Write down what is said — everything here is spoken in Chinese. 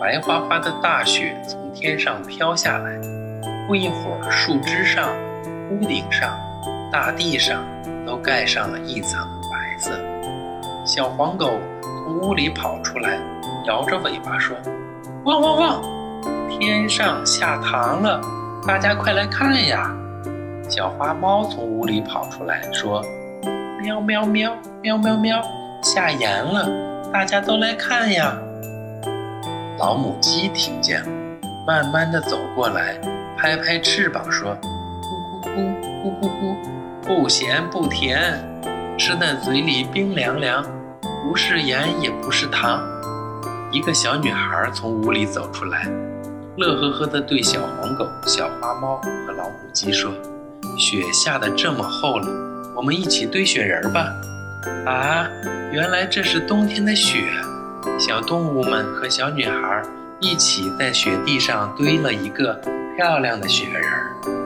白花花的大雪从天上飘下来，不一会儿，树枝上、屋顶上、大地上都盖上了一层白色。小黄狗从屋里跑出来，摇着尾巴说：“汪汪汪！天上下糖了，大家快来看呀！”小花猫从屋里跑出来，说：“喵喵喵，喵喵喵，下盐了，大家都来看呀！”老母鸡听见了，慢慢的走过来，拍拍翅膀说：“咕咕咕，咕咕咕，不咸不甜，吃在嘴里冰凉凉，不是盐也不是糖。”一个小女孩从屋里走出来，乐呵呵地对小黄狗、小花猫和老母鸡说：“雪下的这么厚了，我们一起堆雪人吧！”啊，原来这是冬天的雪。小动物们和小女孩一起在雪地上堆了一个漂亮的雪人儿。